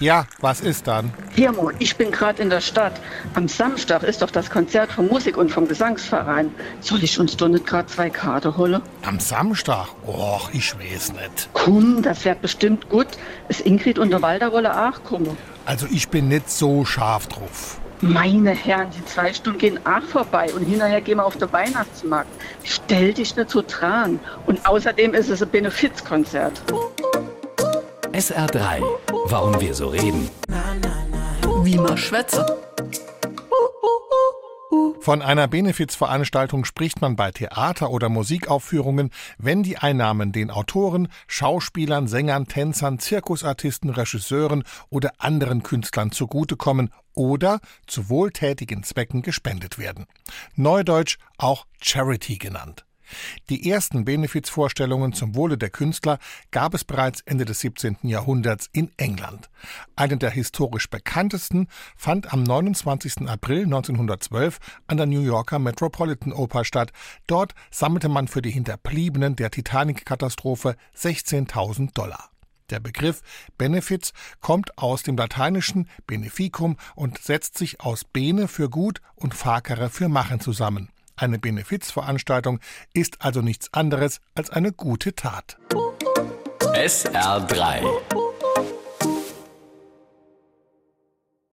Ja, was ist dann? Hirmo, ich bin gerade in der Stadt. Am Samstag ist doch das Konzert vom Musik- und vom Gesangsverein. Soll ich uns doch nicht gerade zwei Karte holen? Am Samstag? Och, ich weiß nicht. Komm, das wird bestimmt gut. Ist Ingrid und der Walder wolle auch kommen. Also ich bin nicht so scharf drauf. Meine Herren, die zwei Stunden gehen auch vorbei und hinterher gehen wir auf den Weihnachtsmarkt. Stell dich nicht so dran. Und außerdem ist es ein Benefizkonzert. SR3. Warum wir so reden. Wie man schwätzt. Von einer Benefizveranstaltung spricht man bei Theater- oder Musikaufführungen, wenn die Einnahmen den Autoren, Schauspielern, Sängern, Tänzern, Zirkusartisten, Regisseuren oder anderen Künstlern zugutekommen oder zu wohltätigen Zwecken gespendet werden. Neudeutsch auch Charity genannt. Die ersten Benefizvorstellungen zum Wohle der Künstler gab es bereits Ende des 17. Jahrhunderts in England. Eine der historisch bekanntesten fand am 29. April 1912 an der New Yorker Metropolitan Oper statt. Dort sammelte man für die Hinterbliebenen der Titanic-Katastrophe 16.000 Dollar. Der Begriff Benefits kommt aus dem lateinischen Beneficum und setzt sich aus Bene für gut und Facere für machen zusammen. Eine Benefizveranstaltung ist also nichts anderes als eine gute Tat. SR3